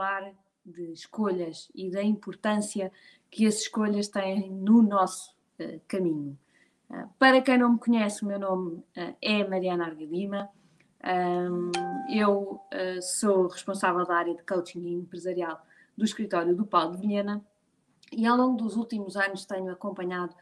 falar de escolhas e da importância que as escolhas têm no nosso uh, caminho. Uh, para quem não me conhece, o meu nome uh, é Mariana Argalima. Um, eu sou responsável da área de coaching empresarial do escritório do Paulo de Vilhena e ao longo dos últimos anos tenho acompanhado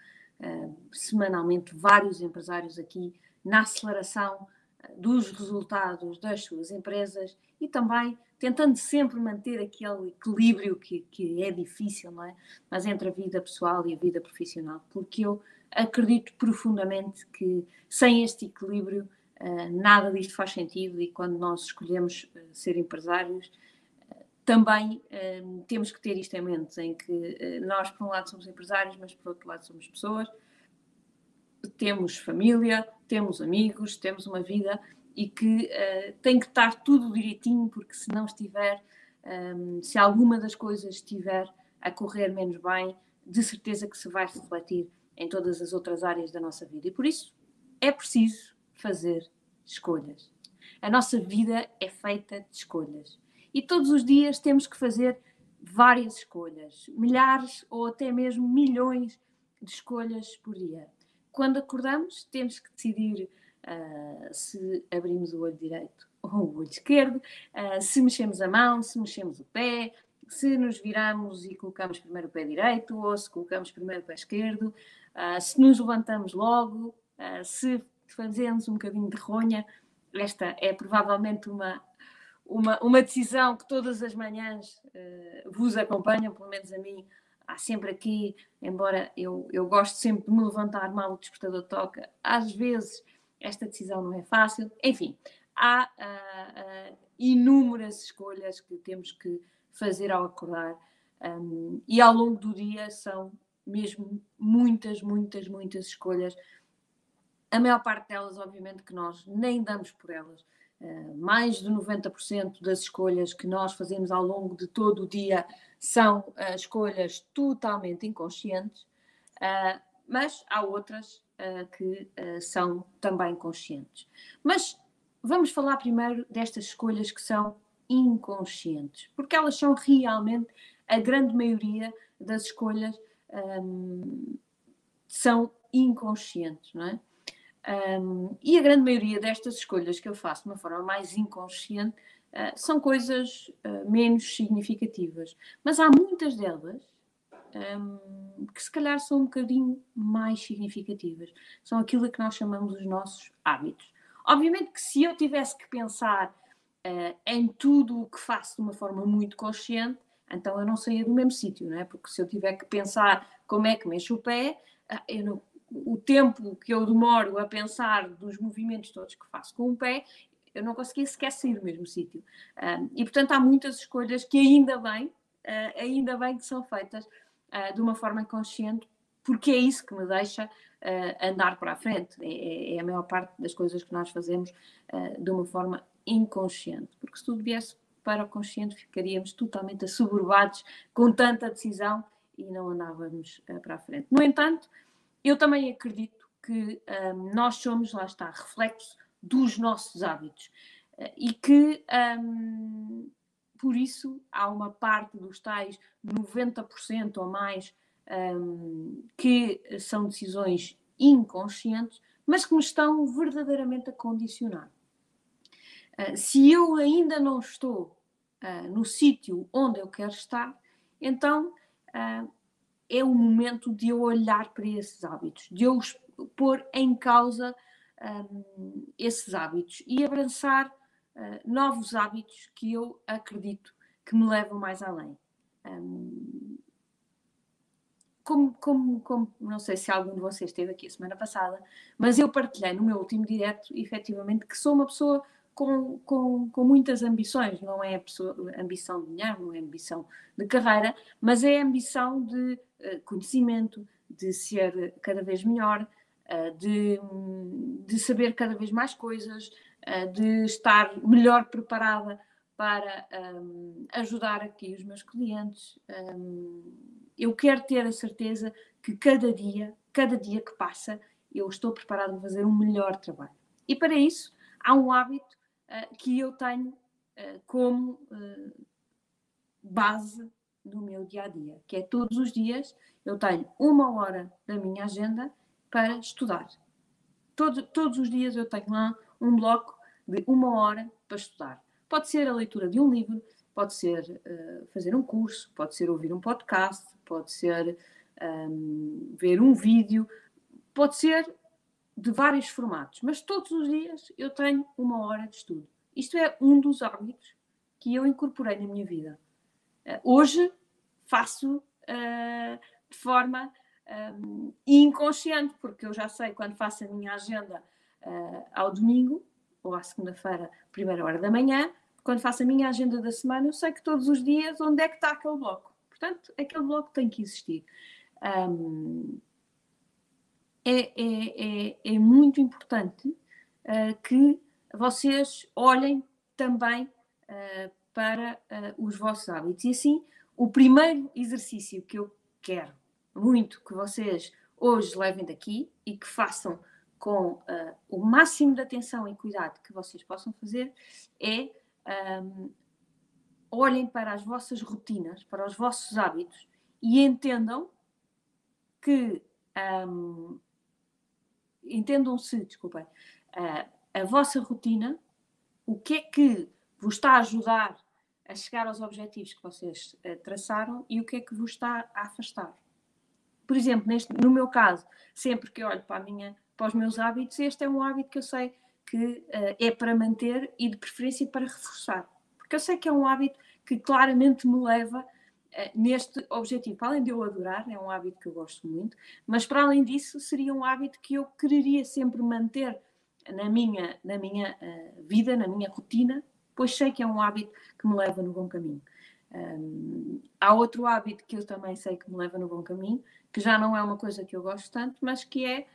semanalmente vários empresários aqui na aceleração dos resultados das suas empresas e também tentando sempre manter aquele equilíbrio que, que é difícil, não é? Mas entre a vida pessoal e a vida profissional, porque eu acredito profundamente que sem este equilíbrio uh, nada disto faz sentido e quando nós escolhemos uh, ser empresários uh, também temos que ter isto em mente, em que nós por um lado somos empresários, mas por outro lado somos pessoas, temos família, temos amigos, temos uma vida e que uh, tem que estar tudo direitinho, porque se não estiver, um, ehm, se alguma das coisas estiver a correr menos bem, de certeza que se vai refletir em todas as outras áreas da nossa vida. E por isso é preciso fazer escolhas. A nossa vida é feita de escolhas. E todos os dias temos que fazer várias escolhas, milhares ou até mesmo milhões de escolhas por dia. Quando acordamos, temos que decidir uh, se abrimos o olho direito ou o olho esquerdo, uh, se mexemos a mão, se mexemos o pé, se nos viramos e colocamos primeiro o pé direito ou se colocamos primeiro o pé esquerdo, uh, se nos levantamos logo, se fazemos um bocadinho de ronha. Esta é provavelmente uma, uma, uma decisão que todas as manhãs vos acompanha, pelo menos a mim, há sempre aqui, embora eu, eu gosto sempre de me levantar mal o despertador toca, às vezes esta decisão não é fácil. Enfim, há uh, uh, inúmeras escolhas que temos que fazer ao acordar um, e ao longo do dia são mesmo muitas, muitas, muitas escolhas. A maior parte delas, obviamente, que nós nem damos por elas. Uh, mais de 90% das escolhas que nós fazemos ao longo de todo o dia são uh, escolhas totalmente inconscientes, uh, mas há outras que uh, são também conscientes. Mas vamos falar primeiro destas escolhas que são inconscientes, porque elas são realmente a grande maioria das escolhas um, são inconscientes, não é? Um, e a grande maioria destas escolhas que eu faço de uma forma mais inconsciente uh, são coisas uh, menos significativas. Mas há muitas delas um, que se calhar são um bocadinho mais significativas. São aquilo que nós chamamos os nossos hábitos. Obviamente que se eu tivesse que pensar uh, em tudo o que faço de uma forma muito consciente, então eu não saía do mesmo sítio, não é? Porque se eu tiver que pensar como é que mexo o pé, uh, não, o tempo que eu demoro a pensar dos movimentos todos que faço com o pé, eu não conseguia sequer sair do mesmo sítio. E portanto há muitas escolhas que ainda bem, uh, ainda bem que são feitas uh, de uma forma consciente, porque é isso que me deixa uh, andar para a frente. É, é, é, a maior parte das coisas que nós fazemos uh, de uma forma inconsciente, porque se tudo viesse para o consciente ficaríamos totalmente assoberbados com tanta decisão e não andávamos para a frente. No entanto, eu também acredito que nós somos, lá está, reflexo dos nossos hábitos e que um, por isso há uma parte dos tais 90% ou mais um, que são decisões inconscientes, mas que me estão verdadeiramente a condicionar. Uh, se eu ainda não estou uh, no sítio onde eu quero estar, então uh, é o momento de eu olhar para esses hábitos, de eu pôr em causa um, esses hábitos e abraçar uh, novos hábitos que eu acredito que me levam mais além. Um, como, como, como, não sei se algum de vocês esteve aqui a semana passada, mas eu partilhei no meu último direto, efetivamente, que sou uma pessoa com, com, com muitas ambições. Não é pessoa, ambição de dinheiro, não é ambição de carreira, mas é ambição de uh, conhecimento, de ser cada vez melhor, uh, de, de saber cada vez mais coisas, eh, de estar melhor preparada para um, ajudar aqui os meus clientes. Um, eu quero ter a certeza que cada dia, cada dia que passa, eu estou preparada para fazer um melhor trabalho. E para isso, há um hábito uh, que eu tenho uh, como uh, base do meu dia a dia, que é todos os dias eu tenho uma hora da minha agenda para estudar. Todo, todos os dias eu tenho lá um bloco de uma hora para estudar. Pode ser a leitura de um livro, pode ser uh, fazer um curso, pode ser ouvir um podcast, pode ser um, ver um vídeo, pode ser de vários formatos, mas todos os dias eu tenho uma hora de estudo. Isto é um dos hábitos que eu incorporei na minha vida. Uh, hoje faço uh, de forma um, inconsciente, porque eu já sei quando faço a minha agenda uh, ao domingo ou à segunda-feira, primeira hora da manhã, quando faço a minha agenda da semana, eu sei que todos os dias onde é que está aquele bloco. Portanto, aquele bloco tem que existir. Um, é, é, é, é, muito importante uh, que vocês olhem também uh, para uh, os vossos hábitos. E assim, o primeiro exercício que eu quero muito que vocês hoje levem daqui e que façam com uh, o máximo de atenção e cuidado que vocês possam fazer é um, olhem para as vossas rotinas, para os vossos hábitos e entendam que um, entendam-se, desculpem, uh, a vossa rotina, o que é que vos está a ajudar a chegar aos objetivos que vocês uh, traçaram e o que é que vos está a afastar. Por exemplo, neste, no meu caso, sempre que olho para, minha, para os meus hábitos, este é um hábito que eu sei que uh, é para manter e de preferência para reforçar. Porque eu sei que é um hábito que claramente me leva uh, neste objetivo. Para além de eu adorar, é um hábito que eu gosto muito, mas para além disso, seria um hábito que eu quereria sempre manter na minha, na minha uh, vida, na minha rotina, pois sei que é um hábito que me leva no bom caminho. Um, há outro hábito que eu também sei que me leva no bom caminho, que já não é uma coisa que eu gosto tanto, mas que é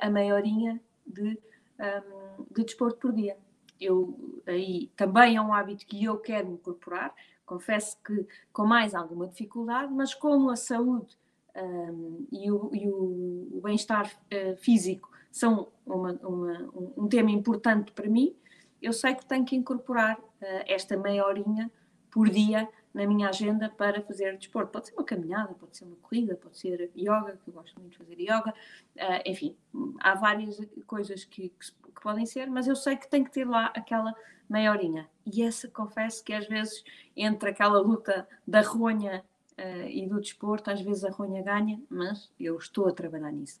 a maiorinha de, um, de desporto por dia. Eu, aí também é um hábito que eu quero incorporar, confesso que com mais alguma dificuldade, mas como a saúde um, e o, o, o bem-estar uh, físico são uma, uma, um, tema importante para mim, eu sei que tenho que incorporar uh, esta meia horinha por dia na minha agenda para fazer desporto. Pode ser uma caminhada, pode ser uma corrida, pode ser yoga, que eu gosto muito de fazer yoga, uh, enfim, há várias coisas que, que, que, podem ser, mas eu sei que tem que ter lá aquela meia horinha. E essa, confesso que às vezes, entre aquela luta da ronha uh, e do desporto, às vezes a ronha ganha, mas eu estou a trabalhar nisso.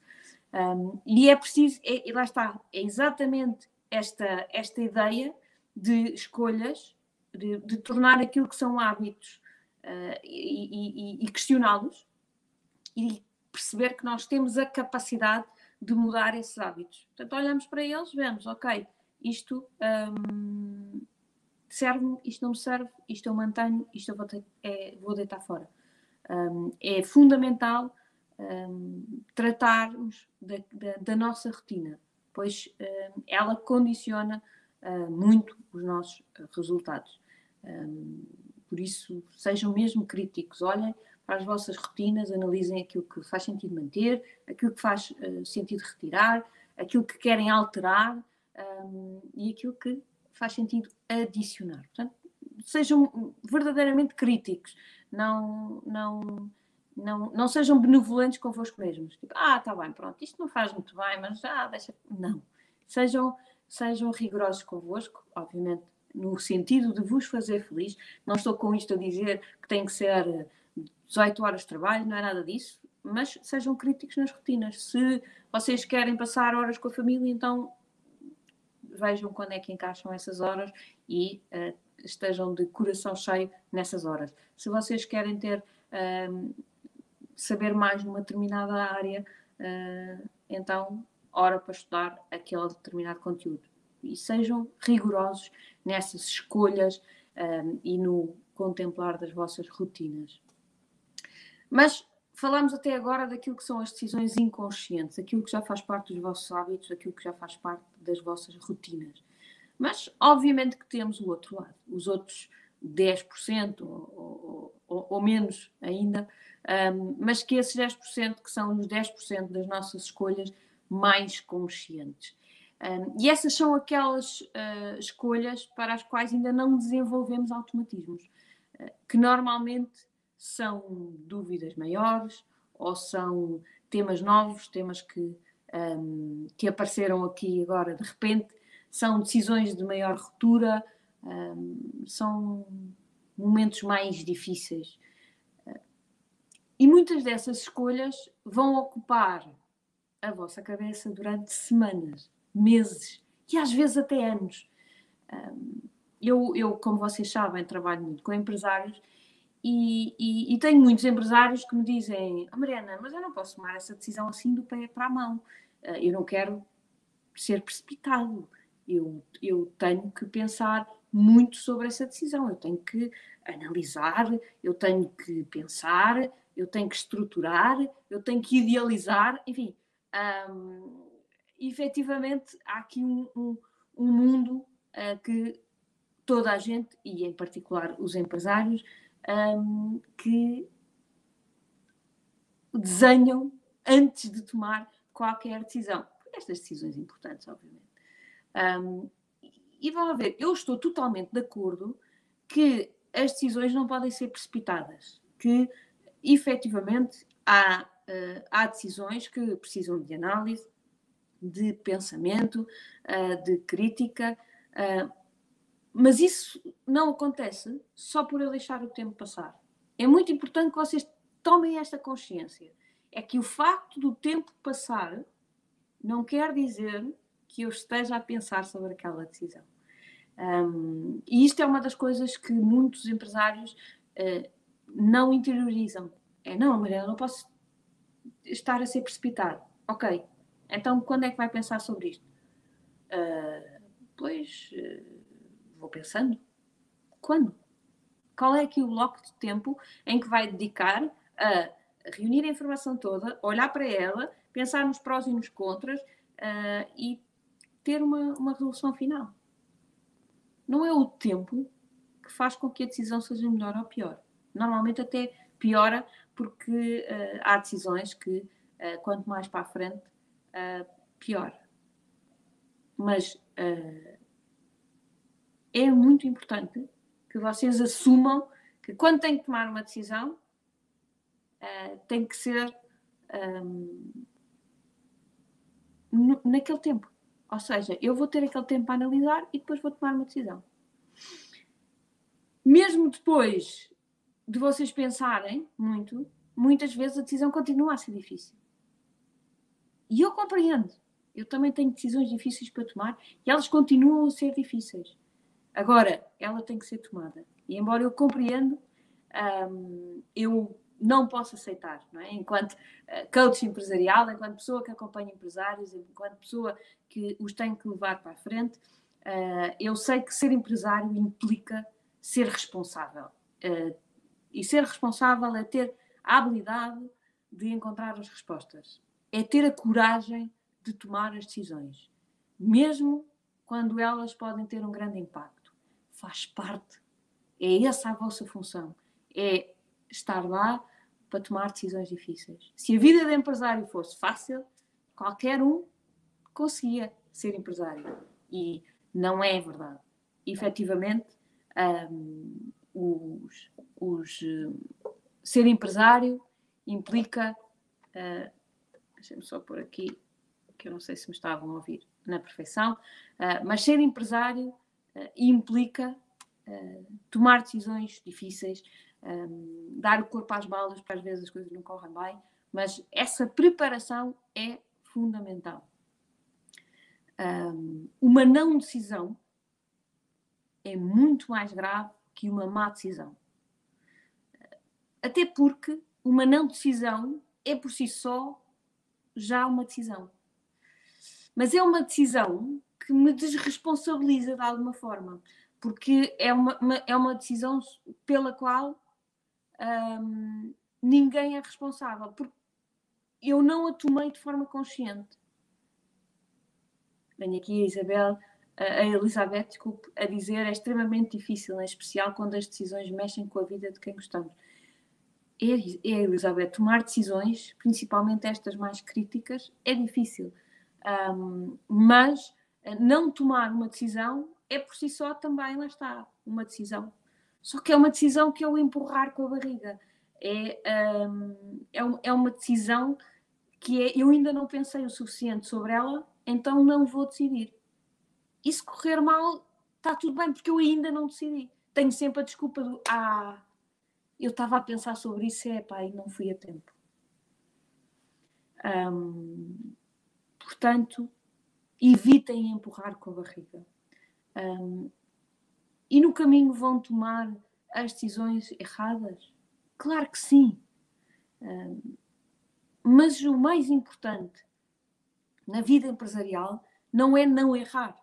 Um, e é preciso, é, e lá está, é exatamente esta, esta ideia de escolhas de, de tornar aquilo que são hábitos uh, e, e, e questioná-los e perceber que nós temos a capacidade de mudar esses hábitos. Portanto, olhamos para eles, vemos, ok, isto um, serve-me, isto não me serve, isto eu mantenho, isto eu vou, ter, é, vou deitar fora. Um, é fundamental um, tratarmos da, da, da, nossa rotina, pois um, ela condiciona uh, muito os nossos resultados. Por isso, sejam mesmo críticos, olhem para as vossas rotinas, analisem aquilo que faz sentido manter, aquilo que faz uh, sentido retirar, aquilo que querem alterar um, e aquilo que faz sentido adicionar. Portanto, sejam verdadeiramente críticos, não, não, não, não sejam benevolentes convosco mesmos. Tipo, ah, está bem, pronto, isto não faz muito bem, mas já deixa. Não. Sejam, sejam rigorosos convosco, obviamente no sentido de vos fazer feliz. Não estou com isto a dizer que tem que ser 18 horas de trabalho, não é nada disso, mas sejam críticos nas rotinas. Se vocês querem passar horas com a família, então vejam quando é que encaixam essas horas e uh, estejam de coração cheio nessas horas. Se vocês querem ter uh, saber mais numa determinada área, uh, então hora para estudar aquele determinado conteúdo e sejam rigorosos nessas escolhas um, e no contemplar das vossas rotinas. Mas falamos até agora daquilo que são as decisões inconscientes, aquilo que já faz parte dos vossos hábitos, aquilo que já faz parte das vossas rotinas. Mas, obviamente, que temos o outro lado, os outros 10% ou, ou, ou menos ainda, um, mas que esses 10% que são os 10% das nossas escolhas mais conscientes. Um, e essas são aquelas uh, escolhas para as quais ainda não desenvolvemos automatismos. que normalmente são dúvidas maiores ou são temas novos, temas que, um, que apareceram aqui agora de repente, são decisões de maior ruptura, um, são momentos mais difíceis. E muitas dessas escolhas vão ocupar a vossa cabeça durante semanas, meses e às vezes até anos. Eu, eu como vocês sabem, trabalho muito com empresários e, e, e, tenho muitos empresários que me dizem: oh, Mariana, mas eu não posso tomar essa decisão assim do pé para a mão. Ah, eu não quero ser precipitado. Eu, eu tenho que pensar muito sobre essa decisão. Eu tenho que analisar, eu tenho que pensar, eu tenho que estruturar, eu tenho que idealizar, enfim. Efetivamente, há aqui um, um, um mundo uh, que toda a gente, e em particular os empresários, um, que desenham antes de tomar qualquer decisão. Estas decisões importantes, obviamente. Um, e vão ver, eu estou totalmente de acordo que as decisões não podem ser precipitadas, que efetivamente há, uh, há decisões que precisam de análise, de pensamento, uh, de crítica, uh, mas isso não acontece só por eu deixar o tempo passar. É muito importante que vocês tomem esta consciência. É que o facto do tempo passar não quer dizer que eu esteja a pensar sobre aquela decisão. Um, e isto é uma das coisas que muitos empresários uh, não interiorizam. É, não, Maria, não posso estar a ser precipitado. Ok, então quando é que vai pensar sobre isto? Uh, pois, uh, vou pensando. Quando? Qual é aqui o bloco de tempo em que vai dedicar a reunir a informação toda, olhar para ela, pensar nos prós e nos contras uh, e ter uma, uma resolução final? Não é o tempo que faz com que a decisão seja melhor ou pior. Normalmente até piora porque há decisões que quanto mais para a frente, pior. Mas é muito importante que vocês assumam que quando têm que tomar uma decisão, uh, tem que ser um, naquele tempo. Ou seja, eu vou ter aquele tempo para analisar e depois vou tomar uma decisão. Mesmo depois de vocês pensarem muito, muitas vezes a decisão continua a ser difícil. E eu compreendo. Eu também tenho decisões difíceis para tomar e elas continuam a ser difíceis. Agora, ela tem que ser tomada. E embora eu compreendo, um, eu não posso aceitar, não é? Enquanto uh, coach empresarial, enquanto pessoa que acompanha empresários, enquanto pessoa que os tem que levar para a frente, uh, eu sei que ser empresário implica ser responsável. Uh, e ser responsável é ter a habilidade de encontrar as respostas, é ter a coragem de tomar as decisões, mesmo quando elas podem ter um grande impacto faz parte. É essa a vossa função. É estar lá para tomar decisões difíceis. Se a vida de empresário fosse fácil, qualquer um conseguia ser empresário. E não é verdade. Efetivamente, um, os, os, ser empresário implica. Uh, Deixem-me só por aqui, que eu não sei se me estavam a ouvir na perfeição, uh, mas ser empresário uh, implica uh, tomar decisões difíceis, um, dar o corpo às balas, porque às vezes as coisas não correm bem, mas essa preparação é fundamental. Um, uma não decisão é muito mais grave que uma má decisão. Até porque uma não decisão é por si só já uma decisão. Mas é uma decisão que me desresponsabiliza de alguma forma, porque é uma, uma é uma decisão pela qual hum, ninguém é responsável, porque eu não a tomei de forma consciente. Venho aqui a Isabel, a Elizabeth, desculpe, a dizer é extremamente difícil, em especial quando as decisões mexem com a vida de quem gostamos. É, é Elizabeth, tomar decisões, principalmente estas mais críticas, é difícil. Um, mas não tomar uma decisão é por si só também, lá está, uma decisão. Só que é uma decisão que é o empurrar com a barriga. É, um, é, é uma decisão que é, eu ainda não pensei o suficiente sobre ela, então não vou decidir. E se correr mal, está tudo bem, porque eu ainda não decidi. Tenho sempre a desculpa do ah, eu estava a pensar sobre isso, é pá, e não fui a tempo. Um, portanto, evitem empurrar com a barriga. Um, e no caminho vão tomar as decisões erradas? Claro que sim. Um, mas o mais importante na vida empresarial não é não errar.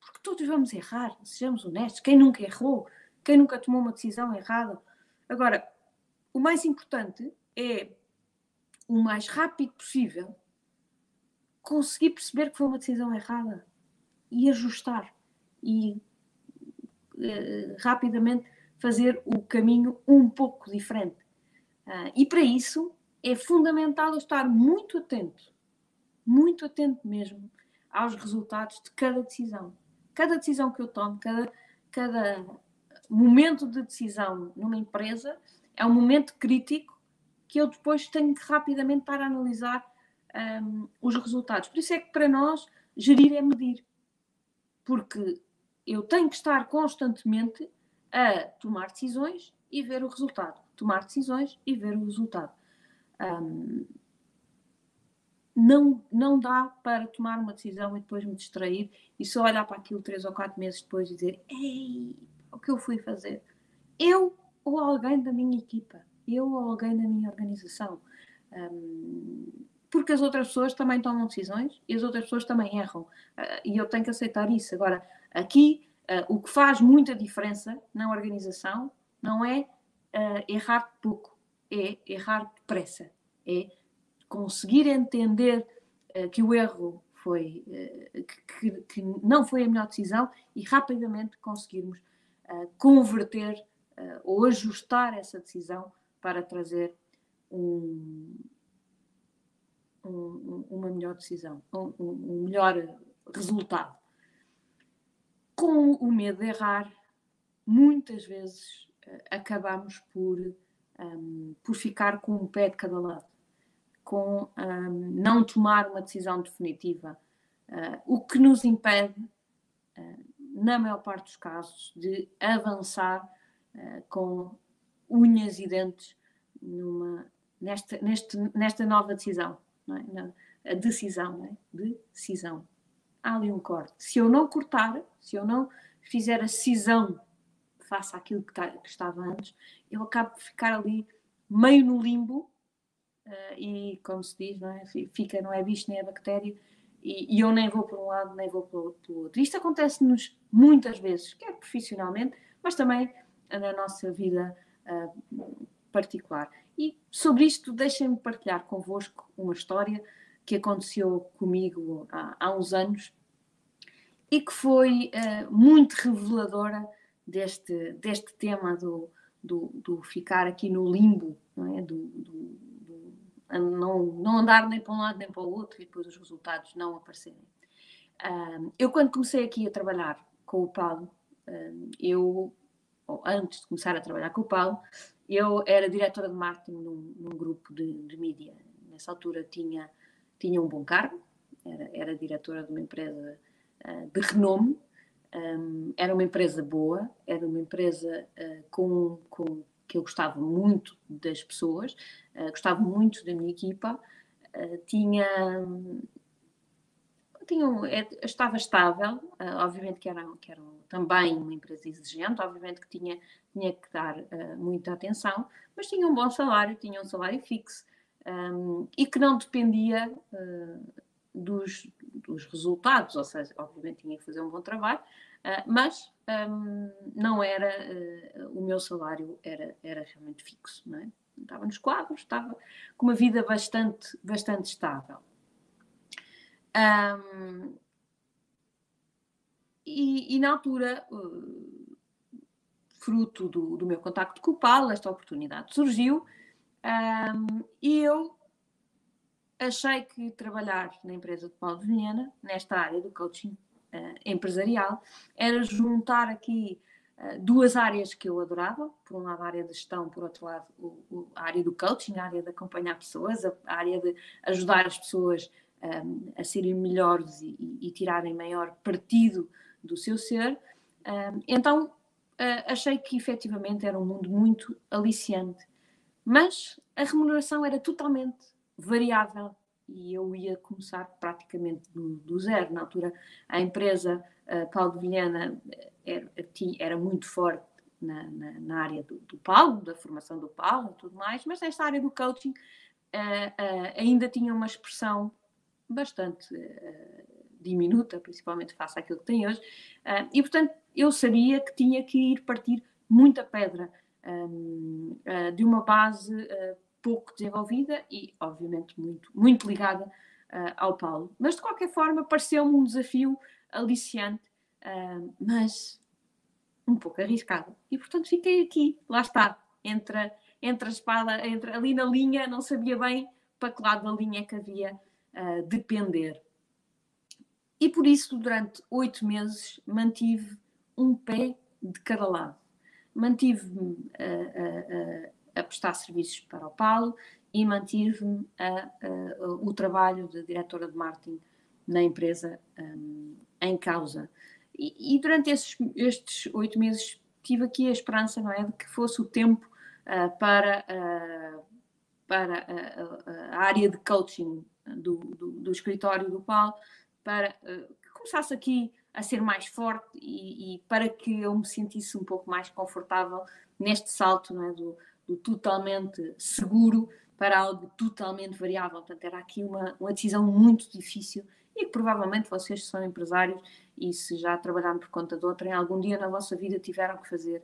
Porque todos vamos errar, sejamos honestos. Quem nunca errou? Quem nunca tomou uma decisão errada? Agora, o mais importante é o mais rápido possível conseguir perceber que foi uma decisão errada e ajustar e uh, rapidamente fazer o caminho um pouco diferente. Uh, e para isso é fundamental estar muito atento, muito atento mesmo aos resultados de cada decisão. Cada decisão que eu tomo, cada, cada momento de decisão numa empresa é um momento crítico que eu depois tenho que rapidamente estar a analisar um, os resultados. Por isso é que para nós gerir é medir. Porque eu tenho que estar constantemente a tomar decisões e ver o resultado. Tomar decisões e ver o resultado. Um, não, não dá para tomar uma decisão e depois me distrair e só olhar para aquilo três ou quatro meses depois e dizer: Ei, o que eu fui fazer? Eu ou alguém da minha equipa? Eu ou alguém da minha organização? Um, porque as outras pessoas também tomam decisões e as outras pessoas também erram. Uh, e eu tenho que aceitar isso. Agora, aqui, uh, o que faz muita diferença na organização não é uh, errar pouco, é errar depressa. É conseguir entender que o erro foi, que, que, não foi a melhor decisão e rapidamente conseguirmos converter ou ajustar essa decisão para trazer um, um, uma melhor decisão, um, um, melhor resultado. Com o medo de errar, muitas vezes uh, acabamos por, um, por ficar com um pé de cada lado, com não tomar uma decisão definitiva, uh, o que nos impede, uh, na maior parte dos casos, de avançar com unhas e dentes numa, nesta, neste, nesta nova decisão não é? Não, a decisão, não é? Decisão. Há ali um corte. Se eu não cortar, se eu não fizer a cisão face àquilo que, tá, que estava antes, eu acabo por ficar ali meio no limbo uh, e, como se diz, não é? fica, não é bicho nem é bactéria, e, e, eu nem vou para um lado nem vou para o outro. Isto acontece-nos muitas vezes, quer profissionalmente, mas também na nossa vida uh, particular. E sobre isto, deixem-me partilhar convosco uma história que aconteceu comigo há, há uns anos e que foi uh, muito reveladora deste, deste tema do, do, do, ficar aqui no limbo, não é? Do, do, do, não, não andar nem para um lado nem para o outro e depois os resultados não aparecerem. Eu, quando comecei aqui a trabalhar com o Paulo, uh, eu, antes de começar a trabalhar com o Paulo, eu era diretora de marketing num, num grupo de, de mídia. Nessa altura tinha, tinha um bom cargo, era, era diretora de uma empresa uh, de renome, um, era uma empresa boa, era uma empresa uh, com, com que eu gostava muito das pessoas, uh, gostava muito da minha equipa, tinha tinha é, estava estável, uh, obviamente que era, que era também uma empresa exigente, obviamente que tinha, tinha que dar uh, muita atenção, mas tinha um bom salário, tinha um salário fixo um, e que não dependia uh, dos, dos resultados, ou seja, obviamente tinha que fazer um bom trabalho, mas um, não era, o meu salário era, era realmente fixo, não é? estava nos quadros, estava com uma vida bastante, bastante estável. Um, e, e, na altura, uh, fruto do, do, meu contacto com o Paulo, esta oportunidade surgiu um, e eu achei que trabalhar na empresa de Paulo Vilhena, nesta área do coaching uh, empresarial, era juntar aqui duas áreas que eu adorava, por um lado a área de gestão, por outro lado o, o, a área do coaching, a área de acompanhar pessoas, a, a área de ajudar as pessoas um, a serem melhores e, e, e, tirarem maior partido do seu ser. Um, então uh, achei que efetivamente era um mundo muito aliciante, mas a remuneração era totalmente variável e eu ia começar praticamente do, do zero. Na altura, a empresa uh, eh, era, era muito forte na, na, na área do, do, Paulo, da formação do Paulo e tudo mais, mas nesta área do coaching uh, uh, ainda tinha uma expressão bastante diminuta, principalmente face àquilo que tem hoje, e portanto eu sabia que tinha que ir partir muita pedra um, de uma base pouco desenvolvida e, obviamente, muito, muito ligada uh, ao Paulo. Mas, de qualquer forma, pareceu-me um desafio aliciante, uh, mas um pouco arriscado. E, portanto, fiquei aqui, lá está, entre, entre a espada, entre, ali na linha, não sabia bem para que lado da linha é que havia uh, depender. E por isso, durante oito meses, mantive um pé de cada lado. Mantive-me uh, uh, a prestar serviços para o Paulo e mantive-me o trabalho de diretora de marketing na empresa um, em causa. E, e durante esses, estes oito meses tive aqui a esperança, não é, de que fosse o tempo uh, para, uh, para a, a, área de coaching do, do, do escritório do Paulo, para uh, que começasse aqui a ser mais forte e, e, para que eu me sentisse um pouco mais confortável neste salto não é, do, do totalmente seguro para algo totalmente variável. Portanto, era aqui uma, uma decisão muito difícil e que provavelmente vocês que são empresários e se já trabalharam por conta de outra, em algum dia na vossa vida tiveram que fazer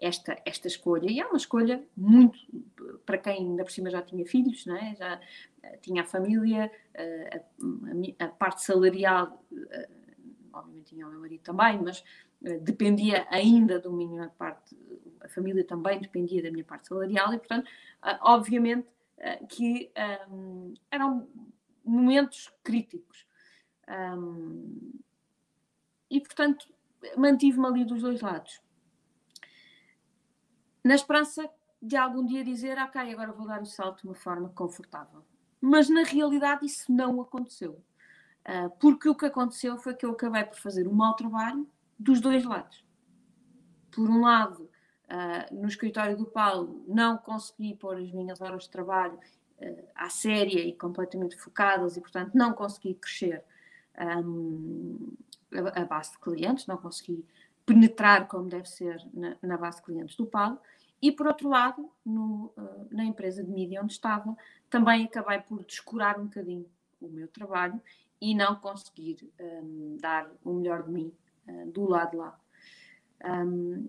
esta, esta escolha. E é uma escolha muito, para quem ainda por cima já tinha filhos, não é? já uh, tinha a família, uh, a, a, parte salarial, uh, obviamente tinha o meu marido também, mas dependia ainda do minha parte a família também dependia da minha parte salarial e, portanto, uh, obviamente uh, que um, eram momentos críticos. Um, e, portanto, mantive-me ali dos dois lados. Na esperança de algum dia dizer, ok, agora vou dar o salto de uma forma confortável. Mas na realidade isso não aconteceu. Porque o que aconteceu foi que eu acabei por fazer um mau trabalho dos dois lados. Por um lado, uh, no escritório do Paulo não consegui pôr as minhas horas de trabalho uh, à séria e completamente focadas e, portanto, não consegui crescer um, a, a, base de clientes, não consegui penetrar como deve ser na, na base de clientes do Paulo. E, por outro lado, no, uh, na empresa de mídia onde estava, também acabei por descurar um bocadinho o meu trabalho e não conseguir um, dar o melhor de mim do lado lá. Um,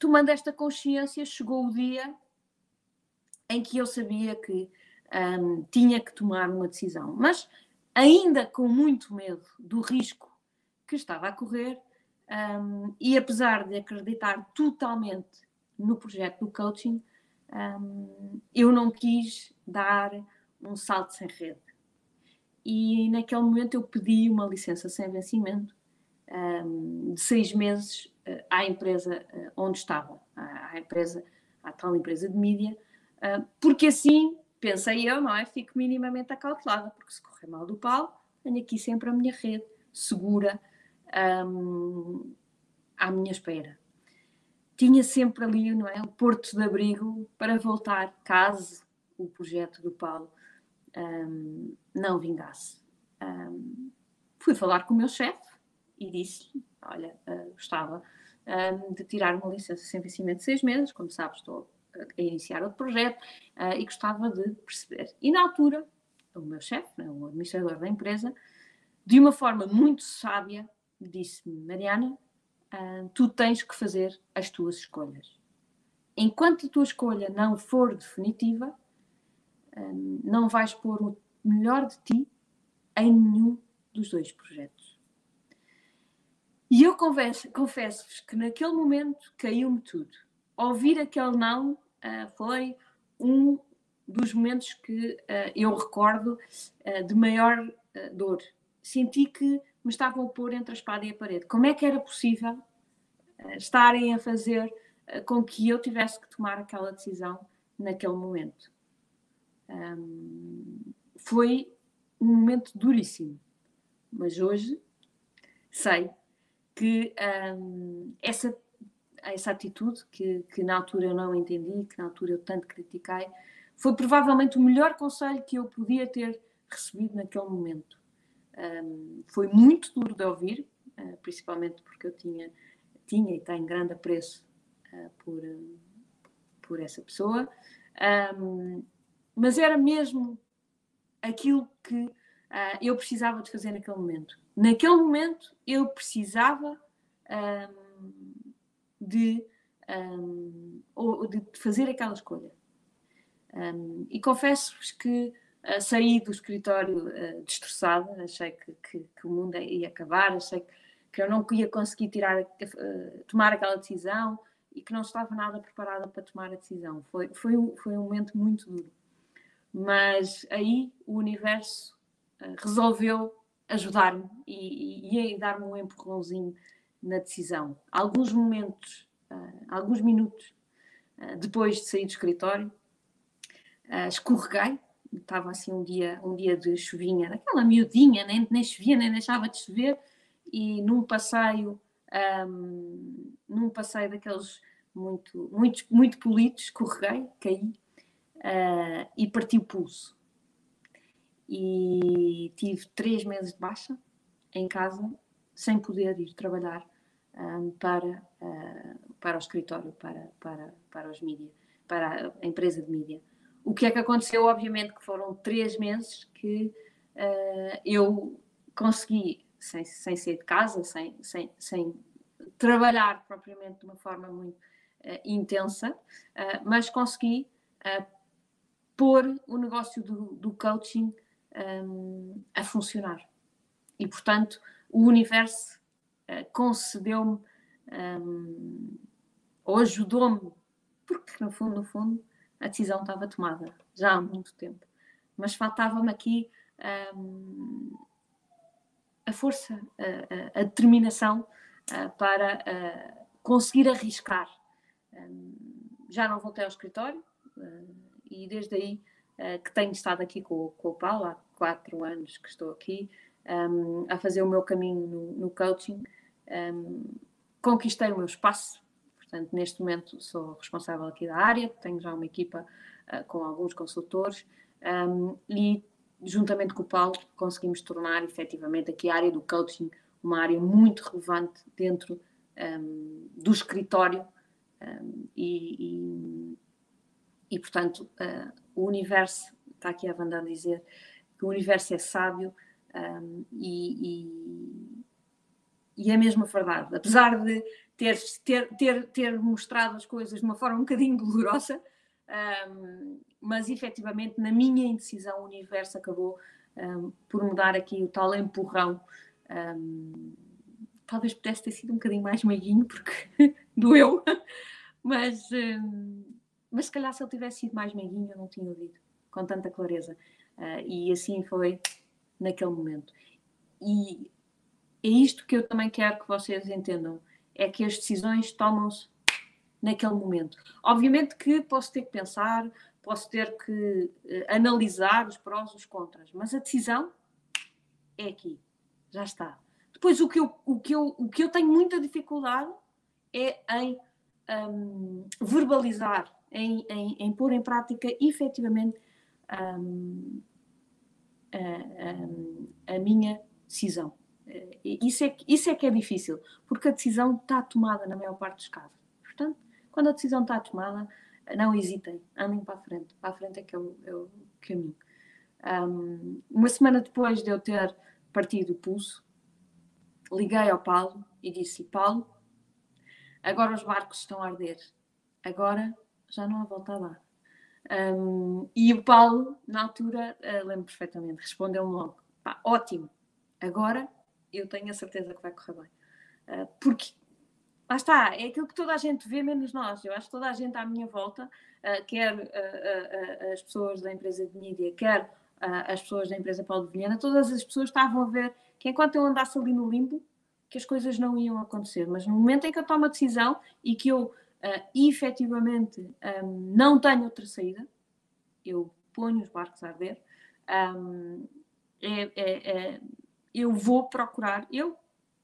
tomando esta consciência, chegou o dia em que eu sabia que um, tinha que tomar uma decisão, mas ainda com muito medo do risco que estava a correr, um, e apesar de acreditar totalmente no projeto do coaching, um, eu não quis dar um salto sem rede. E naquele momento eu pedi uma licença sem vencimento um, de seis meses à empresa uh, onde estava, à, empresa, à tal empresa de mídia, uh, porque assim, pensei eu, não é? Fico minimamente acautelada, porque se correr mal do pau, tenho aqui sempre a minha rede segura um, à minha espera. Tinha sempre ali, não é? O porto de abrigo para voltar, caso o projeto do Paulo um, não vingasse. Um, fui falar com o meu chefe, e disse olha, uh, gostava um, de tirar uma licença sem vencimento de seis meses, como sabes estou a iniciar outro projeto uh, e gostava de perceber. E na altura, o meu chefe, né, o administrador da empresa, de uma forma muito sábia, disse-me, Mariana, uh, tu tens que fazer as tuas escolhas. Enquanto a tua escolha não for definitiva, um, não vais pôr o melhor de ti em nenhum dos dois projetos. E eu confesso-vos que naquele momento caiu-me tudo. Ouvir aquele não uh, foi um dos momentos que uh, eu recordo uh, de maior dor. Senti que me estavam a pôr entre a espada e a parede. Como é que era possível estarem a fazer com que eu tivesse que tomar aquela decisão naquele momento. Um, foi um momento duríssimo, mas hoje sei que um, essa, essa atitude que, que na altura eu não entendi, que na altura eu tanto critiquei, foi provavelmente o melhor conselho que eu podia ter recebido naquele momento. Um, foi muito duro de ouvir, uh, principalmente porque eu tinha, tinha e tenho grande apreço uh, por, uh, por essa pessoa, um, mas era mesmo aquilo que eu precisava de fazer naquele momento. Naquele momento eu precisava um, de, de fazer aquela escolha. e confesso-vos que Uh, saí do escritório uh, destroçada, achei que, que, que, o mundo ia acabar, achei que, que eu não ia conseguir tirar, uh, tomar aquela decisão e que não estava nada preparada para tomar a decisão. Foi, foi, um, foi um momento muito duro. Mas aí o universo resolveu ajudar-me e, e, e dar-me um empurrãozinho na decisão. Alguns momentos, alguns minutos depois de sair do escritório, escorreguei estava assim um dia, um dia de chuvinha, daquela miudinha, nem, nem chovia, nem deixava de chover, e num passeio, um, num passeio daqueles muito, muito, muito polidos, escorreguei, caí uh, e parti o pulso. E tive três meses de baixa em casa, sem poder ir trabalhar um, para, uh, para o escritório, para, para, para os mídia, para a empresa de mídia. O que é que aconteceu? Obviamente que foram três meses que uh, eu consegui, sem, sem sair de casa, sem, sem, sem trabalhar propriamente de uma forma muito uh, intensa, mas consegui pôr o negócio do, do coaching um, a funcionar. E, portanto, o universo concedeu-me um, ou ajudou-me, porque no fundo, no fundo, a decisão estava tomada já há muito tempo. Mas faltava-me aqui um, a força, a, a, a determinação uh, para uh, conseguir arriscar. Um, já não voltei ao escritório uh, e desde aí que tenho estado aqui com, com o Paulo, há quatro anos que estou aqui, um, a fazer o meu caminho no, no coaching. conquistei o meu espaço, Portanto, neste momento sou responsável aqui da área, tenho já uma equipa uh, com alguns consultores um, e, juntamente com o Paulo, conseguimos tornar efetivamente aqui a área do coaching uma área muito relevante dentro um, do escritório um, e, e, e, portanto, uh, o universo, está aqui a Wanda a dizer, que o universo é sábio e, e, e é mesmo a verdade. Apesar de ter, ter, ter, ter mostrado as coisas de uma forma um bocadinho dolorosa, um, mas efetivamente na minha indecisão o universo acabou um, por me dar aqui o tal empurrão. Um, talvez pudesse ter sido um bocadinho mais meiguinho, porque doeu, mas, mas se calhar se ele tivesse sido mais meiguinho eu não tinha ouvido com tanta clareza. Uh, e assim foi naquele momento. E é isto que eu também quero que vocês entendam é que as decisões tomam-se naquele momento. Obviamente que posso ter que pensar, posso ter que uh, analisar os prós e os contras, mas a decisão é aqui, já está. Depois, o que eu, o que eu, o que eu tenho muita dificuldade é em um, verbalizar, em, em, em, pôr em prática efetivamente um, a, a, a minha decisão. Isso é, isso é que é difícil, porque a decisão está tomada na maior parte dos casos. Portanto, quando a decisão está tomada, não hesitem, andem para a frente. Para a frente é que é o, é o caminho. Um, uma semana depois de eu ter partido o pulso, liguei ao Paulo e disse: Paulo, agora os barcos estão a arder, agora já não há volta lá. Um, e o Paulo, na altura, uh, lembro perfeitamente, respondeu-me logo: ótimo, agora eu tenho a certeza que vai correr bem. Uh, porque, lá está, é aquilo que toda a gente vê, menos nós. Eu acho que toda a gente à minha volta, uh, quer uh, as pessoas da empresa de mídia, quer as pessoas da empresa Paulo de Vilhena, todas as pessoas estavam a ver que enquanto eu andasse ali no limbo, que as coisas não iam acontecer, mas no momento em que eu tomo a decisão e que eu uh, efetivamente um, não tenho outra saída, eu ponho os barcos a arder, um, é, é, é, eu vou procurar, eu,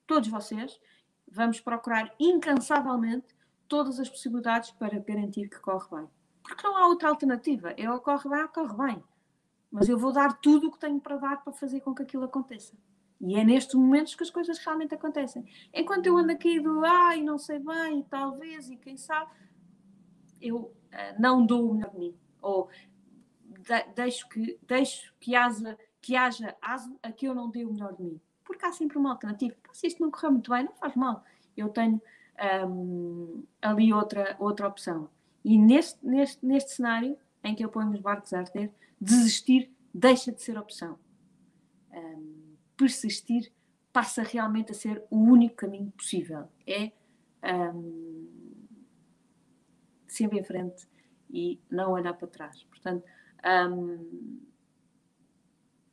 todos vocês, vamos procurar incansavelmente todas as possibilidades para garantir que corre bem. Porque não há outra alternativa. É corre bem, corre bem. Mas eu vou dar tudo o que tenho para dar para fazer com que aquilo aconteça. E é nestes momentos que as coisas realmente acontecem. Enquanto eu ando aqui do ai, não sei bem, e talvez, e quem sabe, eu uh, não dou o melhor de mim. Ou de, deixo, que, deixo que, haja, que haja aso a que eu não dê o melhor de mim. Porque há sempre uma alternativa. Se isto não correr muito bem, não faz mal. Eu tenho um, ali outra, outra opção. E neste, neste, neste cenário em que eu ponho os barcos a arder, desistir deixa de ser opção. Um, persistir passa realmente a ser o único caminho possível. É um, sempre em frente e não olhar para trás. Portanto, um,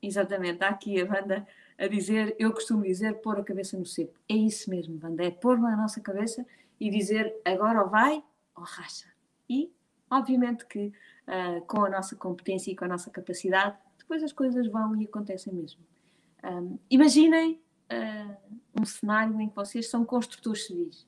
exatamente, há aqui a banda a dizer, eu costumo dizer, pôr a cabeça no cepo. É isso mesmo, banda, é pôr na nossa cabeça e dizer agora ou vai ou racha. E, obviamente, que uh, com a nossa competência e com a nossa capacidade, depois as coisas vão e acontecem mesmo. Um, imaginem uh, um cenário em que vocês são construtores civis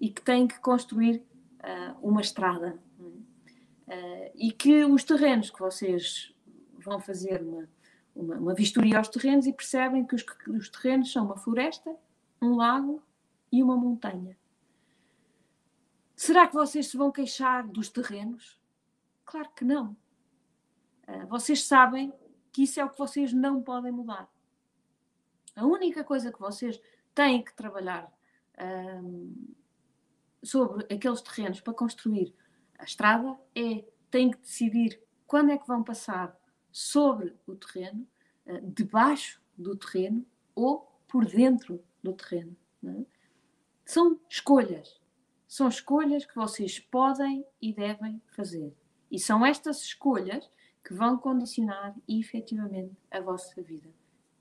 e que têm que construir uh, uma estrada uh, e que os terrenos que vocês vão fazer uma, uma, uma vistoria aos terrenos e percebem que os, que os terrenos são uma floresta, um lago e uma montanha. Será que vocês se vão queixar dos terrenos? Claro que não. Vocês sabem que isso é o que vocês não podem mudar. A única coisa que vocês têm que trabalhar um, sobre aqueles terrenos para construir a estrada é têm que decidir quando é que vão passar sobre o terreno, uh, debaixo do terreno ou por dentro do terreno. É? São escolhas. São escolhas que vocês podem e devem fazer. E são estas escolhas que vão condicionar efetivamente a vossa vida.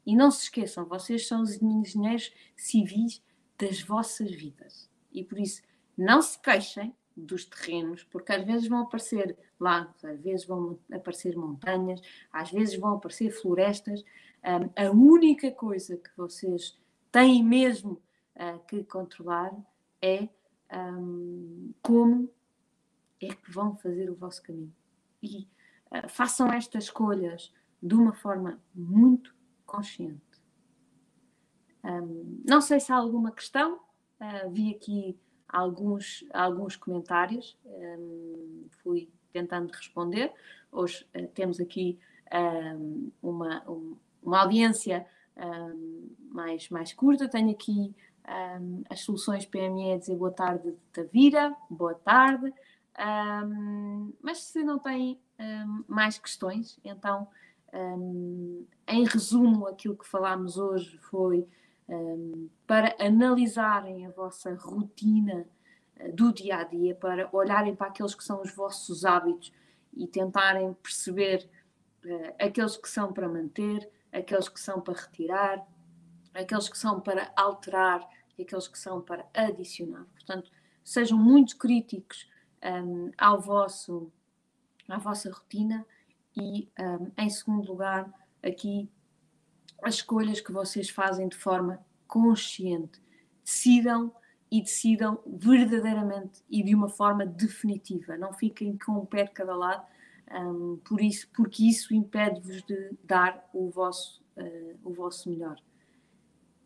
E não se esqueçam, vocês são os engenheiros civis das vossas vidas. E por isso, não se queixem dos terrenos, porque às vezes vão aparecer lagos, às vezes vão aparecer montanhas, às vezes vão aparecer florestas. Um, a única coisa que vocês têm mesmo uh, que controlar é um, como é que vão fazer o vosso caminho. E uh, façam estas escolhas de uma forma muito consciente. Um, não sei se há alguma questão, uh, vi aqui alguns, alguns comentários, um, fui tentando responder. Hoje uh, temos aqui um, uma, um, uma audiência mais, mais curta. Tenho aqui as soluções PME a dizer boa tarde, Tavira, boa tarde. mas se não tem mais questões, então um, em resumo, aquilo que falámos hoje foi um, para analisarem a vossa rotina uh, do dia a dia, para olharem para aqueles que são os vossos hábitos e tentarem perceber uh, aqueles que são para manter, aqueles que são para retirar, aqueles que são para alterar e aqueles que são para adicionar. Portanto, sejam muito críticos um, ao vosso, à vossa rotina e, um, em segundo lugar, aqui as escolhas que vocês fazem de forma consciente. Decidam e decidam verdadeiramente e de uma forma definitiva. Não fiquem com um pé de cada lado, um, por isso, porque isso impede-vos de dar o vosso, uh, o vosso melhor.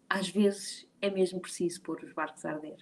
Às vezes é mesmo preciso pôr os barcos a arder.